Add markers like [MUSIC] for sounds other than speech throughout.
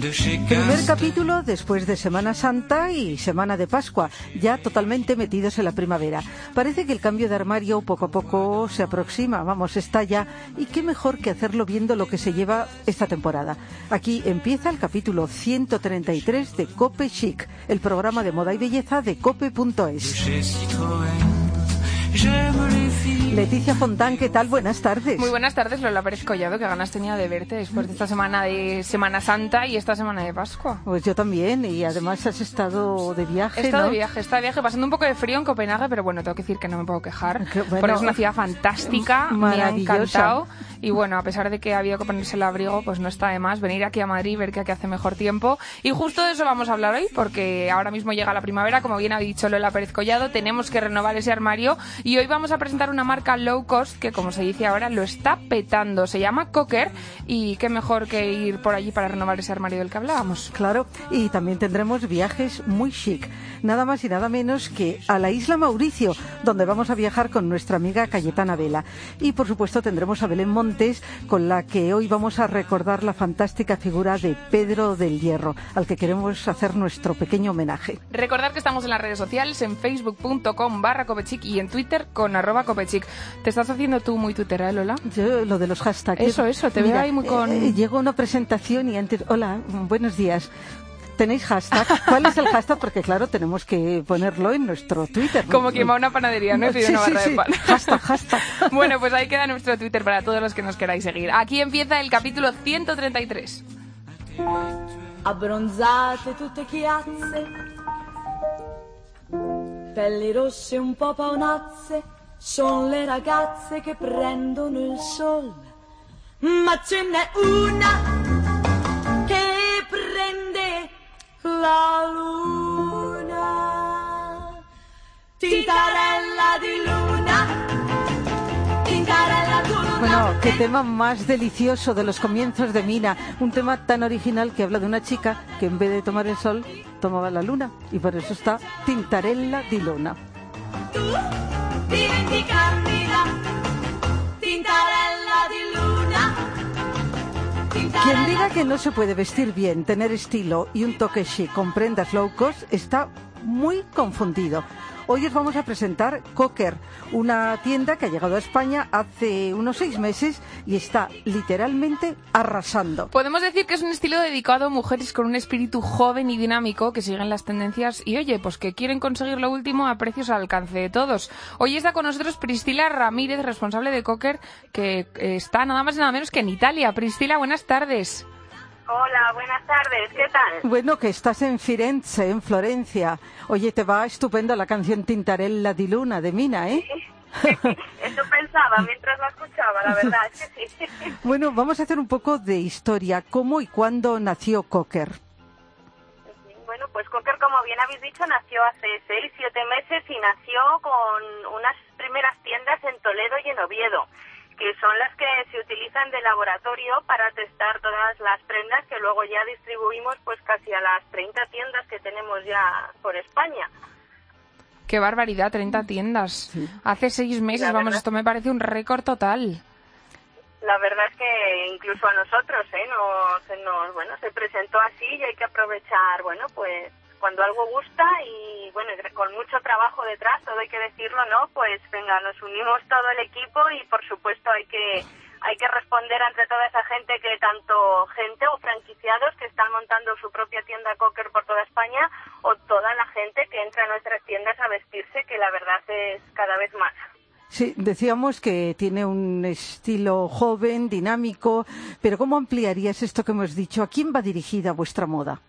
Primer capítulo después de Semana Santa y Semana de Pascua, ya totalmente metidos en la primavera. Parece que el cambio de armario poco a poco se aproxima, vamos, está ya. Y qué mejor que hacerlo viendo lo que se lleva esta temporada. Aquí empieza el capítulo 133 de Cope Chic, el programa de moda y belleza de cope.es. Leticia Fontán, ¿qué tal? Buenas tardes. Muy buenas tardes, Lola Pérez Collado. Qué ganas tenía de verte después de esta semana de Semana Santa y esta semana de Pascua. Pues yo también, y además has estado de viaje, He estado ¿no? de viaje, estado de viaje, pasando un poco de frío en Copenhague, pero bueno, tengo que decir que no me puedo quejar. [LAUGHS] Bueno. porque es una ciudad fantástica, me ha encantado. Y bueno, a pesar de que ha habido que ponerse el abrigo, pues no está de más venir aquí a Madrid, ver que aquí hace mejor tiempo. Y justo de eso vamos a hablar hoy, porque ahora mismo llega la primavera, como bien ha dicho Lola Pérez Collado, tenemos que renovar ese armario. Y hoy vamos a presentar una marca low cost que, como se dice ahora, lo está petando. Se llama Cocker y qué mejor que ir por allí para renovar ese armario del que hablábamos. Claro, y también tendremos viajes muy chic, nada más y nada menos que a la isla Mauricio, donde vamos a viajar con nuestra amiga Cayetana Vela. Y por supuesto tendremos a Belén Montes, con la que hoy vamos a recordar la fantástica figura de Pedro del Hierro, al que queremos hacer nuestro pequeño homenaje. Recordad que estamos en las redes sociales, en facebook.com barra copechic y en twitter con arroba copechic. ¿Te estás haciendo tú muy tuitera, Lola? Yo, lo de los hashtags. Eso, eso, te veo ahí muy con- eh, llegó una presentación y antes, hola, buenos días. ¿Tenéis hashtag? ¿Cuál es el hashtag? Porque claro, tenemos que ponerlo en nuestro Twitter. Como quien va a una panadería, ¿no? Pide Sí, una sí, barra sí. de pan. Hashtag, hashtag. [LAUGHS] bueno, pues ahí queda nuestro Twitter para todos los que nos queráis seguir. Aquí empieza el capítulo 133. abbronzate tutte chiazze, pelli rosse un po' paonazze, son le ragazze che prendono il sol. Ma ce n'è una la luna. Tintarella di luna, tintarella di luna. Bueno, qué tema más delicioso de los comienzos de Mina. Un tema tan original que habla de una chica que en vez de tomar el sol, tomaba la luna. Y por eso está Tintarella di Luna. tu Quien diga que no se puede vestir bien, tener estilo y un toque chic con prendas low cost está muy confundido. Hoy os vamos a presentar Cocker, una tienda que ha llegado a España hace unos seis meses y está literalmente arrasando. Podemos decir que es un estilo dedicado a mujeres con un espíritu joven y dinámico que siguen las tendencias y oye, pues que quieren conseguir lo último a precios al alcance de todos. Hoy está con nosotros Priscila Ramírez, responsable de Cocker, que está nada más y nada menos que en Italia. Priscila, buenas tardes. Hola, buenas tardes, ¿qué tal? Bueno, que estás en Firenze, en Florencia. Oye, te va estupenda la canción Tintarella di Luna de Mina, ¿eh? Eso pensaba mientras la escuchaba, la verdad sí. [LAUGHS] Bueno, vamos a hacer un poco de historia. ¿Cómo y cuándo nació Cocker? Bueno, pues Cocker, como bien habéis dicho, nació hace seis, siete meses y nació con unas primeras tiendas en Toledo y en Oviedo, que son las que se utilizan de laboratorio para testar todas las prendas que luego ya distribuimos pues casi a las 30 tiendas que tenemos ya por España. Qué barbaridad, 30 tiendas. Hace seis meses, La vamos, verdad. esto me parece un récord total. La verdad es que incluso a nosotros, ¿eh? Nos, se nos, bueno, se presentó así y hay que aprovechar, bueno, pues cuando algo gusta y, bueno, con mucho trabajo detrás, todo hay que decirlo, ¿no? Pues venga, nos unimos todo el equipo y, por supuesto, hay que hay que responder ante toda esa gente que tanto gente o franquiciados que están montando su propia tienda Cocker por toda España o toda la gente que entra a nuestras tiendas a vestirse, que la verdad es cada vez más. Sí, decíamos que tiene un estilo joven, dinámico, pero ¿cómo ampliarías esto que hemos dicho? ¿A quién va dirigida vuestra moda?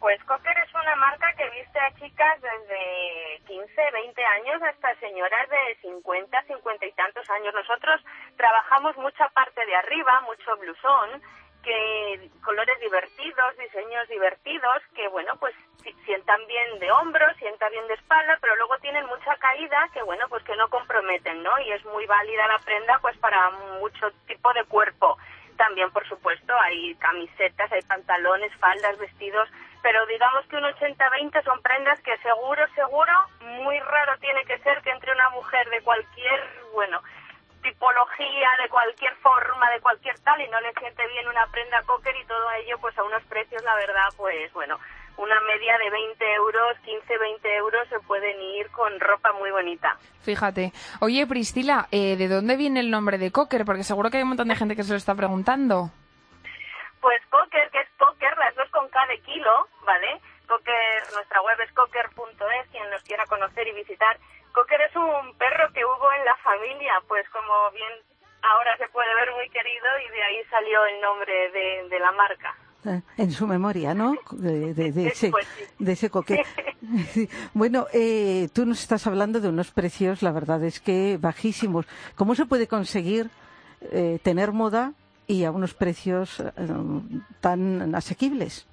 Pues Cocker una marca que viste a chicas desde 15, 20 años hasta señoras de 50, 50 y tantos años. Nosotros trabajamos mucha parte de arriba, mucho blusón, que colores divertidos, diseños divertidos, que bueno, pues si- sientan bien de hombros, sientan bien de espalda, pero luego tienen mucha caída que bueno, pues que no comprometen, ¿no? Y es muy válida la prenda pues para mucho tipo de cuerpo. También, por supuesto, hay camisetas, hay pantalones, faldas, vestidos, pero digamos que un 80-20 son prendas que seguro, seguro, muy raro tiene que ser que entre una mujer de cualquier, bueno, tipología, de cualquier forma, de cualquier tal, y no le siente bien una prenda cocker y todo ello, pues a unos precios, la verdad, pues bueno, una media de 20 euros, 15, 20 euros se pueden ir con ropa muy bonita. Fíjate. Oye, Priscila, eh, ¿de dónde viene el nombre de cocker? Porque seguro que hay un montón de gente que se lo está preguntando. Pues cocker, que es dos con de kilo, ¿vale? Cocker, nuestra web es cocker.es, quien nos quiera conocer y visitar. Cocker es un perro que hubo en la familia, pues como bien ahora se puede ver muy querido y de ahí salió el nombre de, de la marca. Eh, En su memoria, ¿no? De, de- de [LAUGHS] ese, Pues de ese coque. [LAUGHS] Sí. Bueno, eh, tú nos estás hablando de unos precios, la verdad es que bajísimos. ¿Cómo se puede conseguir eh, tener moda y a unos precios eh, tan asequibles?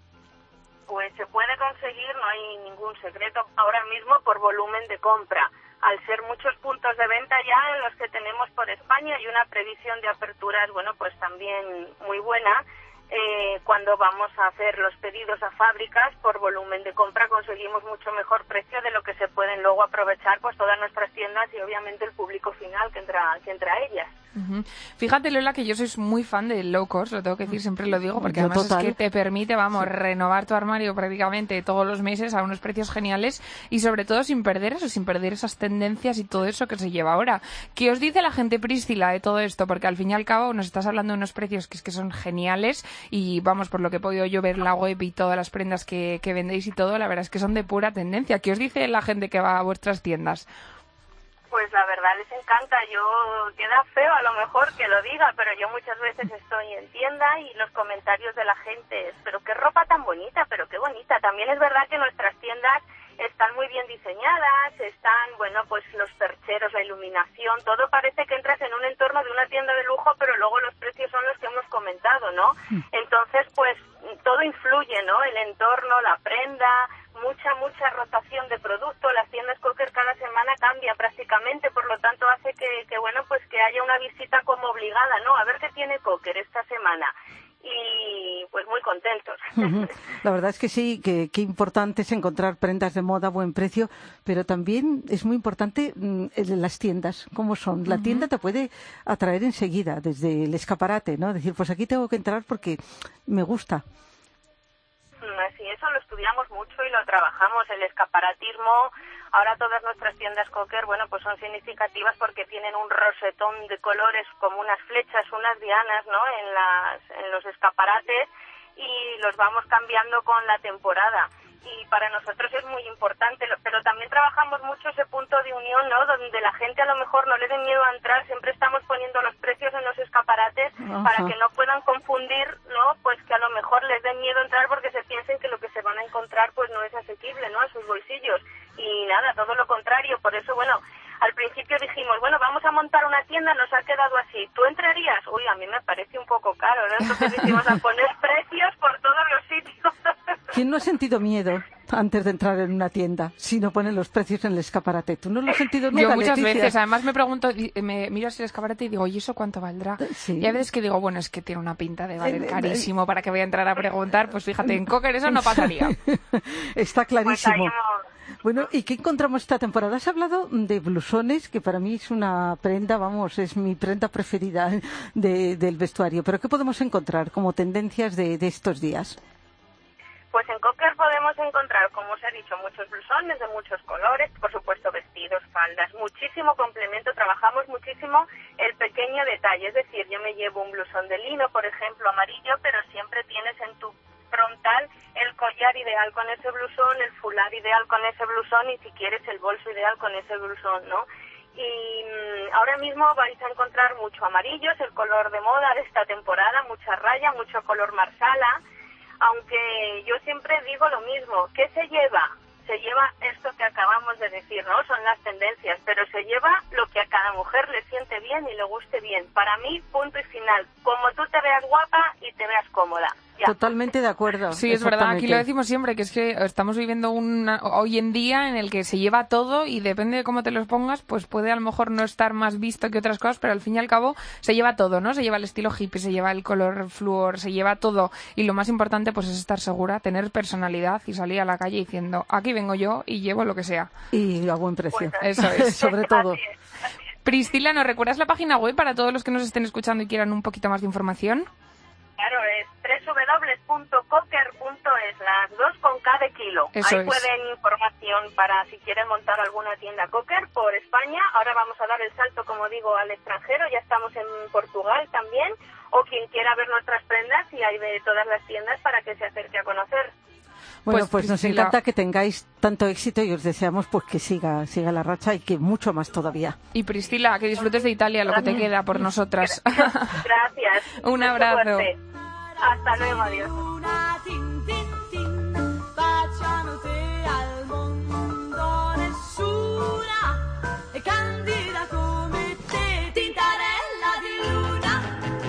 Pues se puede conseguir, no hay ningún secreto ahora mismo por volumen de compra. Al ser muchos puntos de venta ya en los que tenemos por España y una previsión de aperturas, bueno, pues también muy buena. eh, cuando vamos a hacer los pedidos a fábricas por volumen de compra conseguimos mucho mejor precio de lo que se pueden luego aprovechar pues todas nuestras tiendas y obviamente el público final que entra que entra a ellas. Fíjate, Lola, que yo soy muy fan del low cost, lo tengo que decir, siempre lo digo, porque Yo además total. es que te permite, vamos, renovar tu armario prácticamente todos los meses a unos precios geniales y sobre todo sin perder eso, sin perder esas tendencias y todo eso que se lleva ahora. ¿Qué os dice la gente Priscila de todo esto? Porque al fin y al cabo nos estás hablando de unos precios que es que son geniales y vamos, por lo que he podido yo ver la web y todas las prendas que, que vendéis y todo, la verdad es que son de pura tendencia. ¿Qué os dice la gente que va a vuestras tiendas? Pues la verdad les encanta. Yo queda feo a lo mejor que lo diga, pero yo muchas veces estoy en tienda y los comentarios de la gente es, pero qué ropa tan bonita, pero qué bonita. También es verdad que nuestras tiendas están muy bien diseñadas, están, bueno, pues los percheros, la iluminación, todo parece que entras en un entorno de una tienda de lujo, pero luego los precios son los que hemos comentado, ¿no? Entonces, pues todo influye, ¿no? El entorno, la prenda, mucha, mucha rotación de producto. Las tiendas Cocker cada semana cambia prácticamente, por lo tanto hace que, que, bueno, pues que haya una visita como obligada, ¿no? A ver qué tiene Cocker esta semana. Y pues muy contentos. [LAUGHS] La verdad es que sí, que, que importante es encontrar prendas de moda a buen precio, pero también es muy importante mm, el- las tiendas, cómo son. La tienda te puede atraer enseguida, desde el escaparate, ¿no? Decir, pues aquí tengo que entrar porque me gusta. Mm, Así, eso lo estudiamos mucho y lo trabajamos. El escaparatismo, ahora todas nuestras tiendas Cocker, bueno, pues son significativas porque tienen un rosetón de colores como unas flechas, unas dianas, ¿no? En, las, en los escaparates y los vamos cambiando con la temporada. Y para nosotros es muy importante, pero también trabajamos mucho ese punto de unión, ¿no? Donde la gente a lo mejor no le dé miedo a entrar, siempre estamos poniendo los precios en los escaparates Ajá. para que no puedan confundir, ¿no? Pues que a lo mejor les dé miedo entrar porque se piensen que lo que se van a encontrar pues no es asequible, ¿no? A sus bolsillos. Y nada, todo lo contrario. Por eso, bueno, al principio dijimos, bueno, vamos a montar una tienda, nos ha quedado así. ¿Tú entrarías? Uy, a mí me parece un poco caro, ¿no? Entonces dijimos a poner [LAUGHS] precios por todos los sitios. ¿Quién no ha sentido miedo antes de entrar en una tienda si no ponen los precios en el escaparate? ¿Tú no lo has sentido nunca, Yo muchas Leticia? veces, además me pregunto, me miro así el escaparate y digo, ¿y eso cuánto valdrá? Sí. Y a veces que digo, bueno, es que tiene una pinta de Eh, valer eh, carísimo para que voy a entrar a preguntar. Pues fíjate, en Cocker eso no [LAUGHS] pasaría. Está Pues clarísimo. hemos- Bueno, ¿y qué encontramos esta temporada? Has hablado de blusones, que para mí es una prenda, vamos, es mi prenda preferida de- del vestuario. Pero ¿qué podemos encontrar como tendencias de, de estos días? Pues en Cocker podemos encontrar, como os he dicho, muchos blusones de muchos colores, por supuesto vestidos, faldas, muchísimo complemento, trabajamos muchísimo el pequeño detalle, es decir, yo me llevo un blusón de lino, por ejemplo, amarillo, pero siempre tienes en tu frontal el collar ideal con ese blusón, el fular ideal con ese blusón y si quieres el bolso ideal con ese blusón, ¿no? Y mm, ahora mismo vais a encontrar mucho amarillo, es el color de moda de esta temporada, mucha raya, mucho color marsala, aunque yo siempre digo lo mismo, ¿qué se lleva? Se lleva esto que acabamos de decir, ¿no? Son las tendencias, pero se lleva lo que a cada mujer le siente bien y le guste bien. Para mí, punto y final, como tú te veas guapa y te veas cómoda. Totalmente de acuerdo. Sí, es verdad, aquí lo decimos siempre, que es que estamos viviendo una, hoy en día en el que se lleva todo y depende de cómo te los pongas, pues puede a lo mejor no estar más visto que otras cosas, pero al fin y al cabo se lleva todo, ¿no? Se lleva el estilo hippie, se lleva el color flúor, se lleva todo y lo más importante pues es estar segura, tener personalidad y salir a la calle diciendo, aquí vengo yo y llevo lo que sea. Y a buen precio. Eso es. [LAUGHS] Sobre todo. Priscila, ¿nos recuerdas la página web para todos los que nos estén escuchando y quieran un poquito más de información? Claro, es www.cocker.es, las dos con K de kilo. Eso Ahí es. pueden información para si quieren montar alguna tienda Cocker por España. Ahora vamos a dar el salto, como digo, al extranjero. Ya estamos en Portugal también. O quien quiera ver nuestras prendas y hay de todas las tiendas para que se acerque a conocer. Bueno, Pues, pues, nos Priscila- encanta que tengáis tanto éxito y os deseamos pues que siga, siga la racha y que mucho más todavía. Y Priscila, que disfrutes de Italia, lo que te queda por nosotras. [LAUGHS] Gracias. [LAUGHS] Un abrazo. Hasta luego, adiós.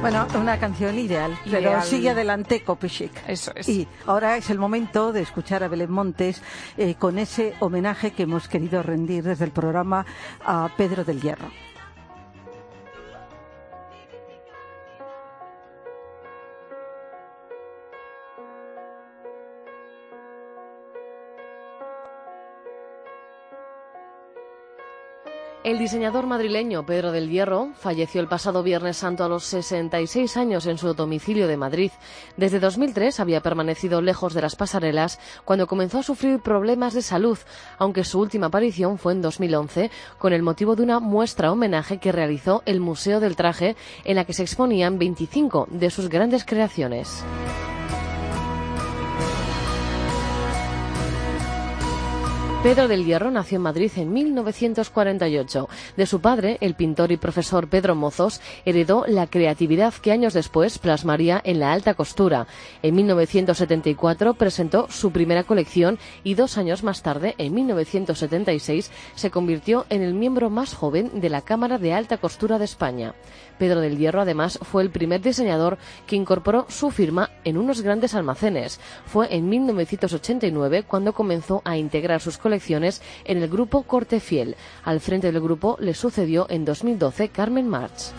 Bueno, una canción ideal, pero sigue adelante Copy Chic. Eso es. Y ahora es el momento de escuchar a Belén Montes eh, con ese homenaje que hemos querido rendir desde el programa a Pedro del Hierro. El diseñador madrileño Pedro del Hierro falleció el pasado Viernes Santo a los 66 años en su domicilio de Madrid. Desde 2003 había permanecido lejos de las pasarelas cuando comenzó a sufrir problemas de salud, aunque su última aparición fue en 2011 con el motivo de una muestra homenaje que realizó el Museo del Traje en la que se exponían 25 de sus grandes creaciones. Pedro del Hierro nació en Madrid en 1948. De su padre, el pintor y profesor Pedro Mozos, heredó la creatividad que años después plasmaría en la alta costura. En 1974 presentó su primera colección y dos años más tarde, en 1976, se convirtió en el miembro más joven de la Cámara de Alta Costura de España. Pedro del Hierro, además, fue el primer diseñador que incorporó su firma en unos grandes almacenes. Fue en 1989 cuando comenzó a integrar sus colecciones en el grupo Corte Fiel. Al frente del grupo le sucedió en 2012 Carmen March.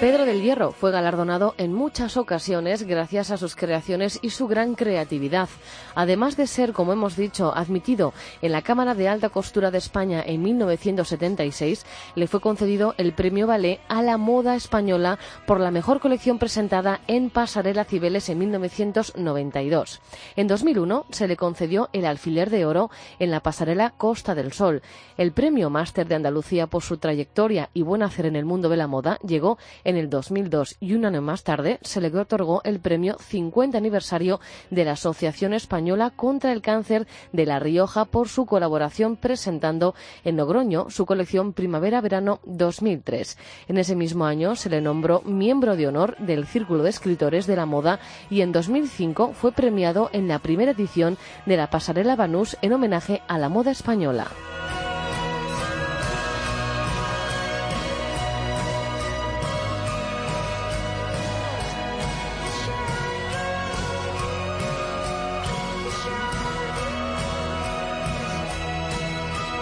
Pedro del Hierro fue galardonado en muchas ocasiones gracias a sus creaciones y su gran creatividad. Además de ser, como hemos dicho, admitido en la Cámara de Alta Costura de España en 1976, le fue concedido el Premio Ballet a la moda española por la mejor colección presentada en Pasarela Cibeles en 1992. En 2001 se le concedió el Alfiler de Oro en la Pasarela Costa del Sol. El Premio Máster de Andalucía por su trayectoria y buen hacer en el mundo de la moda llegó en el 2002 y un año más tarde se le otorgó el premio 50 aniversario de la Asociación Española contra el Cáncer de La Rioja por su colaboración presentando en Logroño su colección Primavera-Verano 2003. En ese mismo año se le nombró miembro de honor del Círculo de Escritores de la Moda y en 2005 fue premiado en la primera edición de la Pasarela Banús en homenaje a la moda española.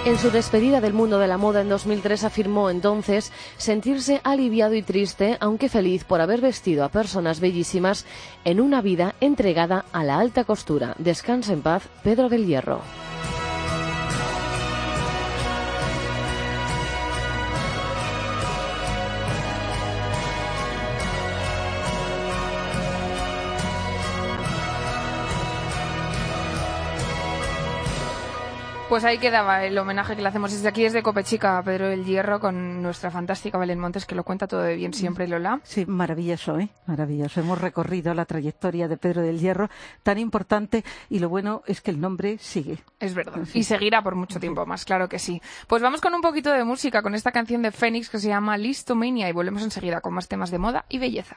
En su despedida del mundo de la moda en 2003 afirmó entonces sentirse aliviado y triste, aunque feliz por haber vestido a personas bellísimas en una vida entregada a la alta costura. Descansa en paz, Pedro del Hierro. Pues ahí quedaba el homenaje que le hacemos desde aquí, desde Copechica, a Pedro del Hierro, con nuestra fantástica Belén Montes, que lo cuenta todo de bien siempre, Lola. Sí, maravilloso, ¿eh? Maravilloso. Hemos recorrido la trayectoria de Pedro del Hierro, tan importante, y lo bueno es que el nombre sigue. Es verdad. Y seguirá por mucho tiempo más, claro que sí. Pues vamos con un poquito de música, con esta canción de Fénix que se llama Listomania, y volvemos enseguida con más temas de moda y belleza.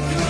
Hallelujah.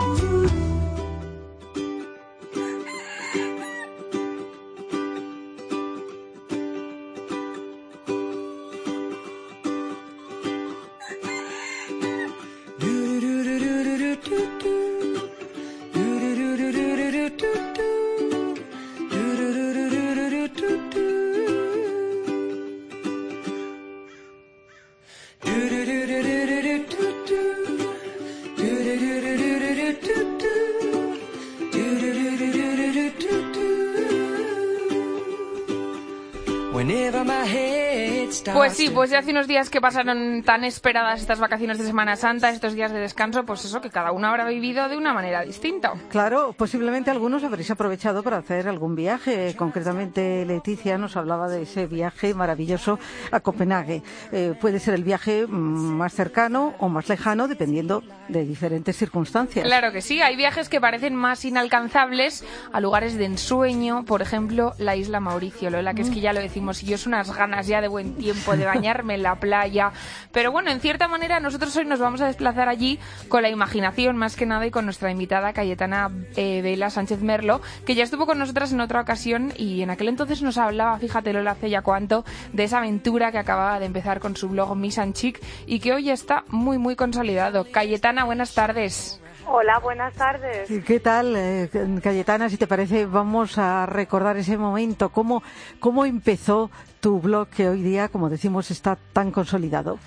Pues sí, pues ya hace unos días que pasaron tan esperadas estas vacaciones de Semana Santa, estos días de descanso, pues eso, que cada uno habrá vivido de una manera distinta. Claro, posiblemente algunos habréis aprovechado para hacer algún viaje. Concretamente, Leticia nos hablaba de ese viaje maravilloso a Copenhague. Eh, puede ser el viaje mm, más cercano o más lejano, dependiendo de diferentes circunstancias. Claro que sí, hay viajes que parecen más inalcanzables a lugares de ensueño, por ejemplo, la isla Mauricio, Lola, que es que ya lo decimos, y yo es unas ganas ya de buen tiempo de bañarme en la playa. Pero bueno, en cierta manera nosotros hoy nos vamos a desplazar allí con la imaginación más que nada y con nuestra invitada Cayetana eh, Vela Sánchez Merlo, que ya estuvo con nosotras en otra ocasión y en aquel entonces nos hablaba, fíjate Lola, hace ya cuánto, de esa aventura que acababa de empezar con su blog Miss and Chic y que hoy está muy, muy consolidado. Cayetana, buenas tardes. Hola, buenas tardes. ¿Y ¿Qué tal, eh, Cayetana? Si te parece, vamos a recordar ese momento. ¿Cómo, ¿Cómo empezó tu blog que hoy día, como decimos, está tan consolidado?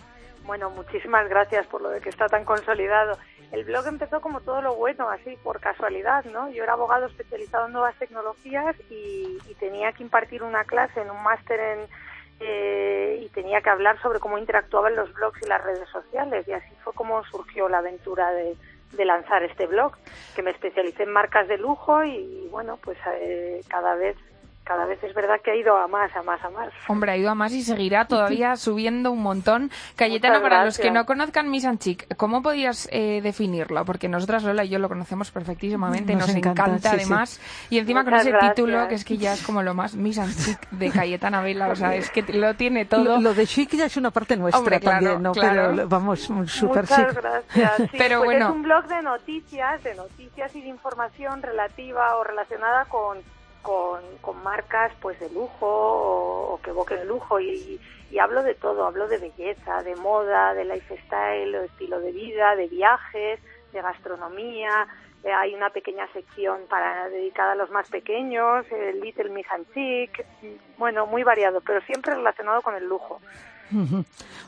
Bueno, muchísimas gracias por lo de que está tan consolidado. El blog empezó como todo lo bueno, así por casualidad, ¿no? Yo era abogado especializado en nuevas tecnologías y, y tenía que impartir una clase en un máster en eh, y tenía que hablar sobre cómo interactuaban los blogs y las redes sociales y así fue como surgió la aventura de, de lanzar este blog, que me especialicé en marcas de lujo y bueno, pues eh, cada vez cada vez es verdad que ha ido a más, a más, a más. Hombre, ha ido a más y seguirá todavía [LAUGHS] subiendo un montón. Cayetano, para los que no conozcan Miss and Chic, ¿cómo podías eh, definirlo? Porque nosotras, Lola y yo lo conocemos perfectísimamente, nos, Nos encanta, sí, además. Y encima con ese gracias. título, que es que ya es como lo más Chic de Cayetana Vela, o sea, es que lo tiene todo. Lo, lo de chic ya es una parte nuestra Hombre, claro, también, ¿no? claro. Pero vamos, súper Muchas chic. gracias. Sí, [LAUGHS] Pero pues bueno. es un blog de noticias, de noticias y de información relativa o relacionada con, con, con marcas pues de lujo o, o que evoquen lujo y, y hablo de todo, hablo de belleza, de moda, de lifestyle, de estilo de vida, de viajes, de gastronomía. Eh, hay una pequeña sección para dedicada a los más pequeños, el Little Miss and Chic, bueno, muy variado, pero siempre relacionado con el lujo.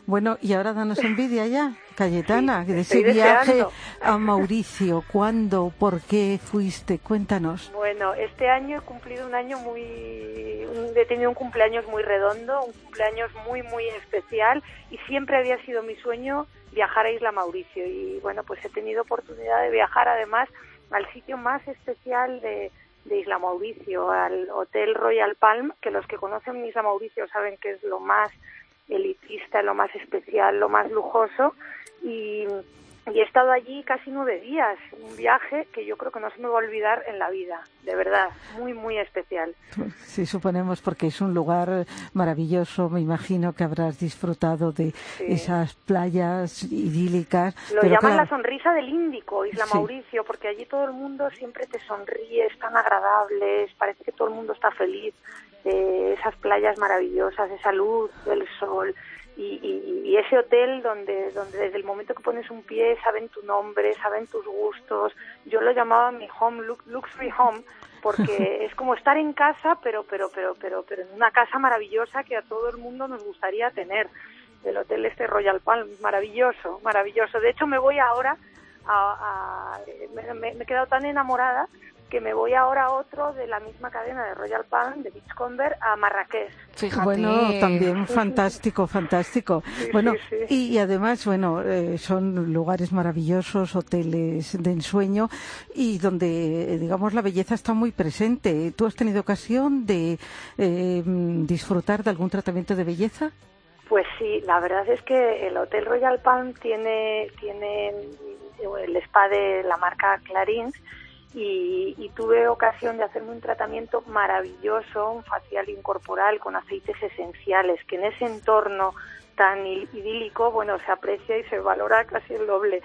Bueno, y ahora danos envidia ya, Cayetana, de ese viaje deseando. a Mauricio. ¿Cuándo? ¿Por qué fuiste? Cuéntanos. Bueno, este año he cumplido un año muy... He tenido un cumpleaños muy redondo, un cumpleaños muy, muy especial y siempre había sido mi sueño viajar a Isla Mauricio y bueno, pues he tenido oportunidad de viajar además al sitio más especial de, de Isla Mauricio, al Hotel Royal Palm, que los que conocen Isla Mauricio saben que es lo más elitista, lo más especial, lo más lujoso y, y he estado allí casi nueve días, un viaje que yo creo que no se me va a olvidar en la vida, de verdad, muy, muy especial. Sí, suponemos, porque es un lugar maravilloso. Me imagino que habrás disfrutado de esas playas idílicas. Lo pero llaman claro, la sonrisa del Índico, Isla Sí. Mauricio, porque allí todo el mundo siempre te sonríe, es tan agradables, parece que todo el mundo está feliz. Eh, esas playas maravillosas, esa luz del sol y, y- y ese hotel donde, donde desde el momento que pones un pie saben tu nombre, saben tus gustos. Yo lo llamaba mi home, lu- luxury home, porque [LAUGHS] es como estar en casa, pero, pero, pero, pero, pero en una casa maravillosa que a todo el mundo nos gustaría tener. El hotel este Royal Palm, maravilloso, maravilloso. De hecho, me voy ahora a, me- me he quedado tan enamorada que me voy ahora a otro de la misma cadena de Royal Palm, de Beachcomber, a Marrakech. Fíjate. Bueno, también fantástico, fantástico. Sí, bueno, sí, sí. Y, y además, bueno, eh, son lugares maravillosos, hoteles de ensueño y donde, eh, digamos, la belleza está muy presente. ¿Tú has tenido ocasión de eh, disfrutar de algún tratamiento de belleza? Pues sí, la verdad es que el Hotel Royal Palm tiene, tiene el spa de la marca Clarins y, y tuve ocasión de hacerme un tratamiento maravilloso, un facial incorporal con aceites esenciales, que en ese entorno tan idílico, bueno, se aprecia y se valora casi el doble.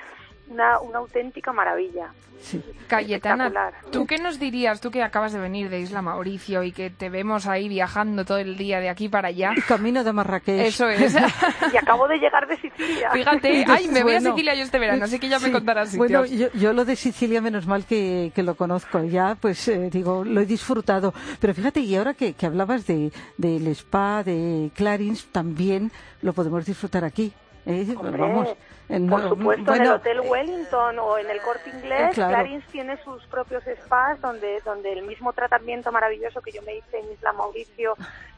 Una, una auténtica maravilla. Sí. Cayetana. ¿tú qué nos dirías, tú que acabas de venir de Isla Mauricio y que te vemos ahí viajando todo el día de aquí para allá? [LAUGHS] Camino de Marrakech. Eso es. [LAUGHS] Y acabo de llegar de Sicilia. Fíjate, ay, me voy a Sicilia yo este verano, así que ya me contarás sitios. Bueno, yo, yo lo de Sicilia, menos mal que, que lo conozco. Ya, pues, eh, digo, lo he disfrutado. Pero fíjate, y ahora que, que hablabas de, del spa, de Clarins, también lo podemos disfrutar aquí. ¿Eh? Hombre, Vamos. en- Por supuesto, en el Hotel Wellington o en el Corte Inglés, Eh, claro. Clarins tiene sus propios spas donde, donde el mismo tratamiento maravilloso que yo me hice en Isla Mauricio,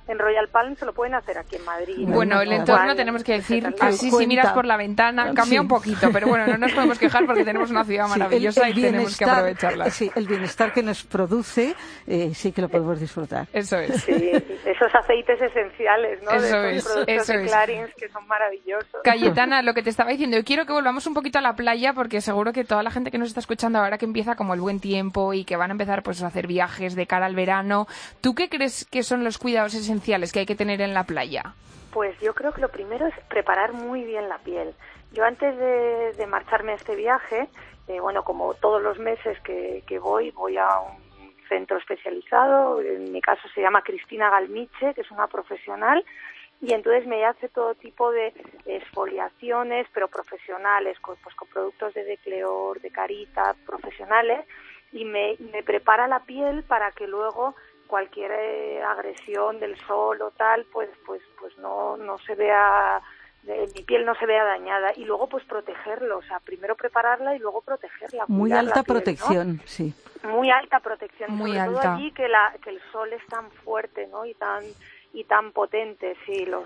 en Royal Palm, se lo pueden hacer aquí en Madrid. Bueno, el entorno tenemos que decir, etcétera. así si miras por la ventana, cambia Sí. un poquito, pero bueno, no nos podemos quejar porque tenemos una ciudad sí, el- maravillosa el y tenemos que aprovecharla. Sí, el bienestar que nos produce, eh, sí que lo podemos disfrutar. Eso es. Sí, esos aceites esenciales, ¿no? Eso de es, productos eso de es. Clarins que son maravillosos. Cayetana, lo que te estaba diciendo, yo quiero que volvamos un poquito a la playa porque seguro que toda la gente que nos está escuchando ahora que empieza como el buen tiempo y que van a empezar pues a hacer viajes de cara al verano, ¿tú qué crees que son los cuidados esenciales que hay que tener en la playa? Pues yo creo que lo primero es preparar muy bien la piel. Yo antes de, marcharme a este viaje, eh, bueno, como todos los meses que, voy, voy a un centro especializado, en mi caso se llama Cristina Galmiche, que es una profesional, y entonces me hace todo tipo de exfoliaciones, pero profesionales, con, pues con productos de decleor, de carita, profesionales, y me prepara la piel para que luego cualquier eh, agresión del sol o tal, pues, pues, pues no, no se vea mi piel no se vea dañada y luego pues protegerlo, o sea, primero prepararla y luego protegerla. Muy alta piel, ¿no? protección, sí. muy alta protección Muy sobre todo alta. allí que la que el sol es tan fuerte no y tan y tan potente sí los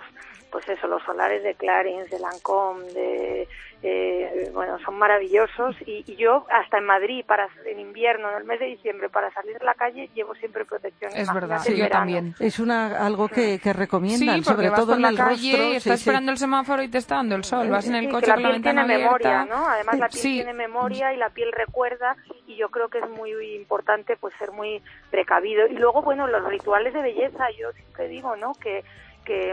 pues eso los solares de Clarins de Lancôme de eh, bueno son maravillosos y, y yo hasta en Madrid para en invierno en el mes de diciembre para salir a la calle llevo siempre protección Es verdad, en yo verano. también. Es una algo que, que Sí, recomiendan, sobre vas todo por en la el calle rostro. y sí, estás sí. esperando el semáforo y te está dando el sol. Vas en el Sí, coche la con la piel tiene memoria, abierta. ¿no? Además la piel Sí. tiene memoria y la piel recuerda y yo creo que es muy importante pues ser muy precavido. Y luego, bueno, los rituales de belleza, yo siempre digo, ¿no? Que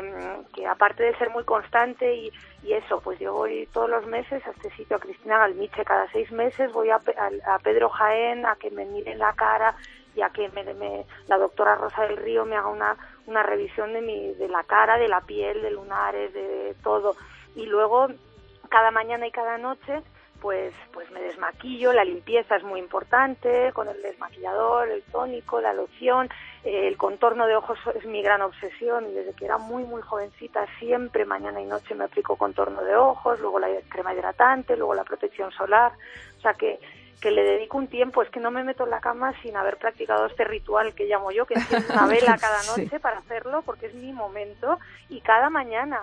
mm, que aparte de ser muy constante y, y eso, pues yo voy todos los meses a este sitio, a Cristina Galmiche, cada seis meses voy a, a- a Pedro Jaén a que me miren la cara y a que me- la doctora Rosa del Río me haga una, una revisión de, mi, de la cara, de la piel, de lunares, de todo. Y luego, cada mañana y cada noche, pues, pues me desmaquillo, la limpieza es muy importante, con el desmaquillador, el tónico, la loción, eh, el contorno de ojos es mi gran obsesión y desde que era muy muy jovencita siempre mañana y noche me aplico contorno de ojos, luego la crema hidratante, luego la protección solar, o sea que que le dedico un tiempo, es que no me meto en la cama sin haber practicado este ritual que llamo yo, que enciendo una vela [LAUGHS] cada Sí. noche para hacerlo porque es mi momento y cada mañana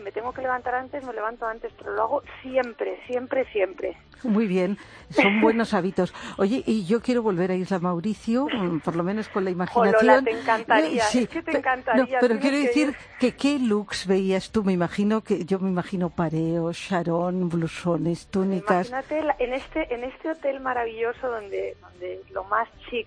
si me tengo que levantar antes, me levanto antes, pero lo hago siempre, siempre, siempre. Muy bien, son buenos hábitos. Oye, y yo quiero volver a Isla Mauricio, mm, por lo menos con la imaginación. Lola, te encantaría, Eh, es que te encantaría, no, pero quiero decir ir. que qué looks veías tú. Me imagino que yo me imagino pareos, charón, blusones, túnicas. Imagínate en este en este hotel maravilloso donde donde lo más chic,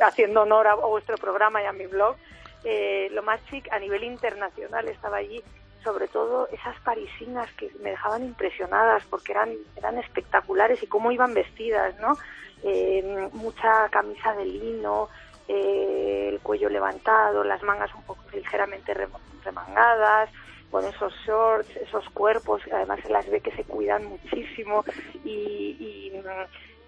haciendo honor a, a vuestro programa y a mi blog, eh, lo más chic a nivel internacional estaba allí. Sobre todo esas parisinas que me dejaban impresionadas porque eran eran espectaculares y cómo iban vestidas, ¿no? Eh, mucha camisa de lino, eh, el cuello levantado, las mangas un poco ligeramente rem- remangadas, con esos shorts, esos cuerpos, además se las ve que se cuidan muchísimo y, y,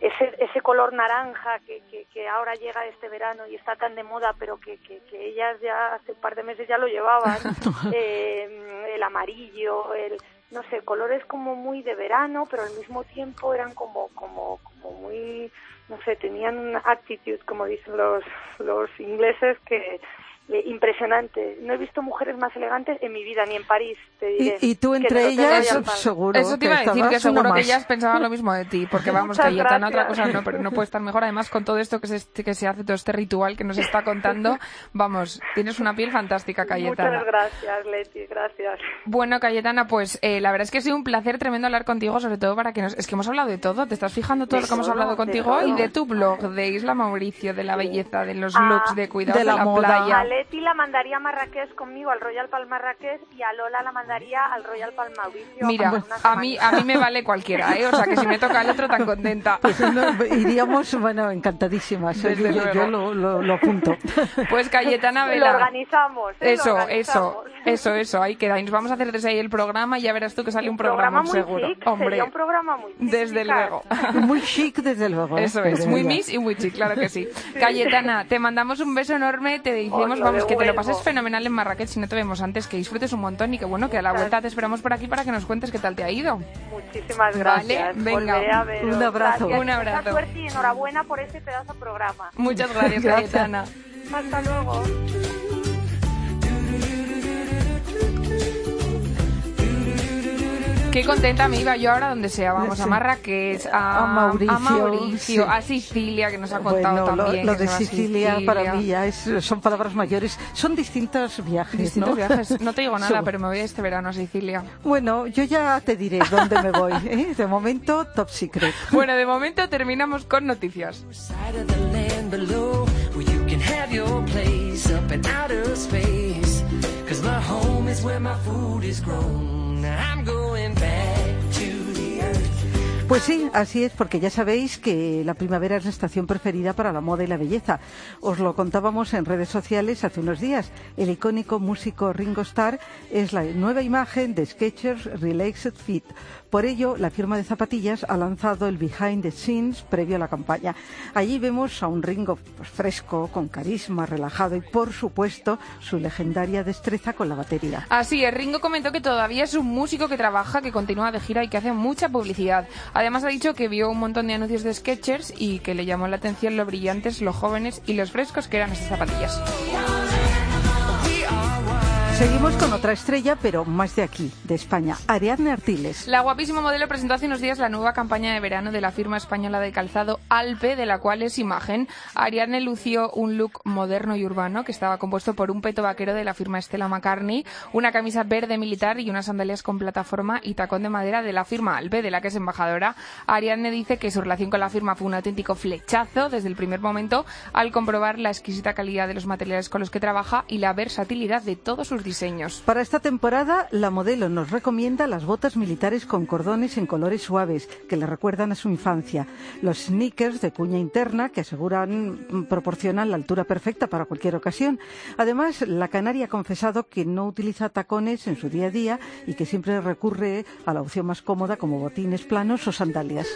ese, ese color naranja que, que, que ahora llega este verano y está tan de moda, pero que, que, que ellas ya hace un par de meses ya lo llevaban, [LAUGHS] eh, el amarillo, el no sé, colores como muy de verano, pero al mismo tiempo eran como, como, como muy, no sé, tenían una actitud, como dicen los, los ingleses, que eh, impresionante. No he visto mujeres más elegantes en mi vida, ni en París, te Y, diré. y tú entre ellas, seguro. Eso te iba a decir, que seguro que ellas pensaban lo [LAUGHS] mismo de ti, porque vamos, Muchas Cayetana, otra cosa no, pero no puede estar mejor. Además, con todo esto que se, que se hace, todo este ritual que nos está contando, [LAUGHS] vamos, tienes una piel fantástica, Cayetana. Muchas gracias, Leti, gracias. Bueno, Cayetana, pues eh, la verdad es que ha sido un placer tremendo hablar contigo, sobre todo para que nos... Es que hemos hablado de todo, ¿te estás fijando todo De lo que hemos hablado contigo y de tu blog, de Isla Mauricio, de la belleza, de los Ah, looks, de cuidado de de la moda. playa? Leti la mandaría a Marrakech conmigo, al Royal Palm Marrakech, y a Lola la mandaría al Royal Palm Mauricio. Mira, a mí, a mí me vale cualquiera, ¿eh? O sea, que si me toca el otro, tan contenta. Pues no, iríamos, bueno, encantadísimas. Desde yo, luego. yo lo, lo- lo apunto. Pues Cayetana Lo Vela. organizamos. ¿eh? Lo Eso, eso, organizamos. eso, eso, ahí queda. Y nos vamos a hacer desde ahí el programa y ya verás tú que sale un programa, muy seguro. chic, Hombre, sería un programa muy chic, desde chicas. luego. [LAUGHS] Muy chic, desde luego. ¿eh? Eso es, muy miss y muy chic, claro que sí. Cayetana, te mandamos un beso enorme, te decimos, Os lo vamos, que te lo pases fenomenal en Marrakech si no te vemos antes, que disfrutes un montón y que bueno, que a la vuelta te esperamos por aquí para que nos cuentes qué tal te ha ido. Muchísimas Vale, gracias. venga. Volveré a veros. Un abrazo. Gracias. Un abrazo. Mucha suerte y enhorabuena por ese pedazo de programa. Muchas gracias, Gracias. Cayetana. Hasta luego. Qué contenta me iba yo ahora donde sea. Vamos a Sí. Marrakech, a, A Mauricio, a, Mauricio, sí. a Sicilia, que nos ha contado Bueno, lo, también. lo que de a Sicilia, Sicilia. para mí ya es, son palabras mayores. Son distintos viajes, Distintos ¿no? viajes. No te digo nada, Son- pero me voy este verano a Sicilia. Bueno, yo ya te diré dónde me voy. ¿eh? De momento, top secret. Bueno, de momento terminamos con noticias. Cause my home is where my food is grown. Pues sí, así es, porque ya sabéis que la primavera es la estación preferida para la moda y la belleza. Os lo contábamos en redes sociales hace unos días. El icónico músico Ringo Starr es la nueva imagen de Skechers Relaxed Fit. Por ello, la firma de zapatillas ha lanzado el behind the scenes previo a la campaña. Allí vemos a un Ringo pues, fresco, con carisma, relajado y, por supuesto, su legendaria destreza con la batería. Así es, Ringo comentó que todavía es un músico que trabaja, que continúa de gira y que hace mucha publicidad. Además ha dicho que vio un montón de anuncios de Skechers y que le llamó la atención lo brillantes, lo jóvenes y los frescos que eran estas zapatillas. Seguimos con otra estrella, pero más de aquí, de España, Ariadne Artiles. La guapísima modelo presentó hace unos días la nueva campaña de verano de la firma española de calzado Alpe, de la cual es imagen. Ariadne lució un look moderno y urbano que estaba compuesto por un peto vaquero de la firma Stella McCartney, una camisa verde militar y unas sandalias con plataforma y tacón de madera de la firma Alpe, de la que es embajadora. Ariadne dice que su relación con la firma fue un auténtico flechazo desde el primer momento al comprobar la exquisita calidad de los materiales con los que trabaja y la versatilidad de todos sus. Para esta temporada, la modelo nos recomienda las botas militares con cordones en colores suaves que le recuerdan a su infancia, los sneakers de cuña interna que aseguran mm, proporcionan la altura perfecta para cualquier ocasión. Además, la canaria ha confesado que no utiliza tacones en su día a día y que siempre recurre a la opción más cómoda como botines planos o sandalias.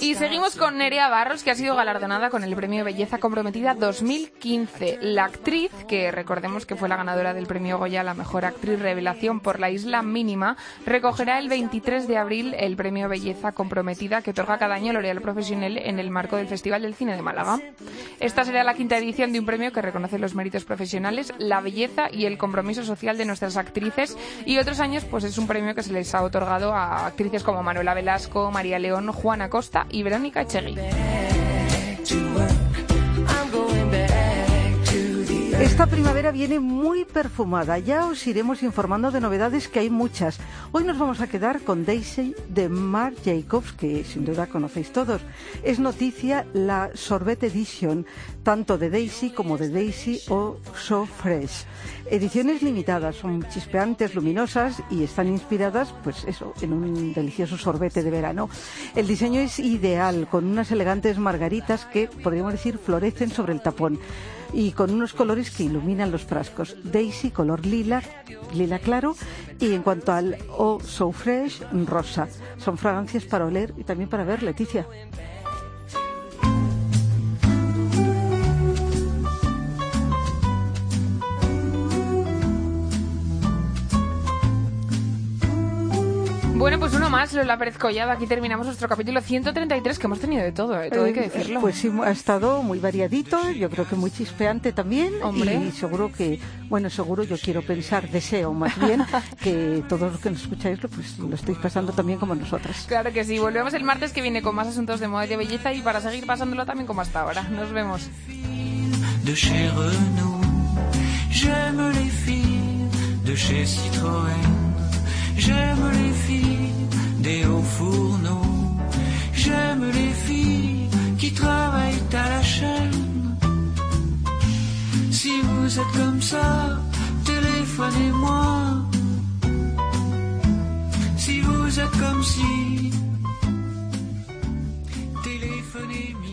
Y seguimos con Nerea Barros, que ha sido galardonada con el Premio Belleza Comprometida 2015. La actriz, que recordemos que fue la ganadora del Premio Goya a la Mejor Actriz Revelación por La Isla Mínima, recogerá el 23 de abril el Premio Belleza Comprometida que otorga cada año L'Oréal Profesional en el marco del Festival del Cine de Málaga. Esta será la quinta edición de un premio que reconoce los méritos profesionales, la belleza y el compromiso social de nuestras actrices y otros años pues es un premio que se les ha otorgado a actrices como Manuela Velasco, María León, Juana Costa y Verónica Echegui. Esta primavera viene muy perfumada. Ya os iremos informando de novedades que hay muchas. Hoy nos vamos a quedar con Daisy de Marc Jacobs, que sin duda conocéis todos. Es noticia la Sorbet Edition, tanto de Daisy como de Daisy o So Fresh. Ediciones limitadas, son chispeantes, luminosas y están inspiradas, pues eso, en un delicioso sorbete de verano. El diseño es ideal, con unas elegantes margaritas que, podríamos decir, florecen sobre el tapón y con unos colores que iluminan los frascos. Daisy, color lila, lila claro, y en cuanto al Oh So Fresh, rosa. Son fragancias para oler y también para ver, Leticia. Bueno, pues uno más, Lola Pérez Collado. Aquí terminamos nuestro capítulo 133, que hemos tenido de todo, ¿eh? todo hay que decirlo. Pues sí, ha estado muy variadito, yo creo que muy chispeante también. Hombre. Y seguro que, bueno, seguro yo quiero pensar, deseo más bien, [LAUGHS] que todos los que nos escucháis lo, pues, lo estáis pasando también como nosotras. Claro que sí. Volvemos el martes que viene con más asuntos de moda y de belleza y para seguir pasándolo también como hasta ahora. Nos vemos. de chez Renault. J'aime les filles de chez Citroën. J'aime les filles des hauts fourneaux. J'aime les filles qui travaillent à la chaîne. Si vous êtes comme ça, téléphonez-moi. Si vous êtes comme si, téléphonez-moi.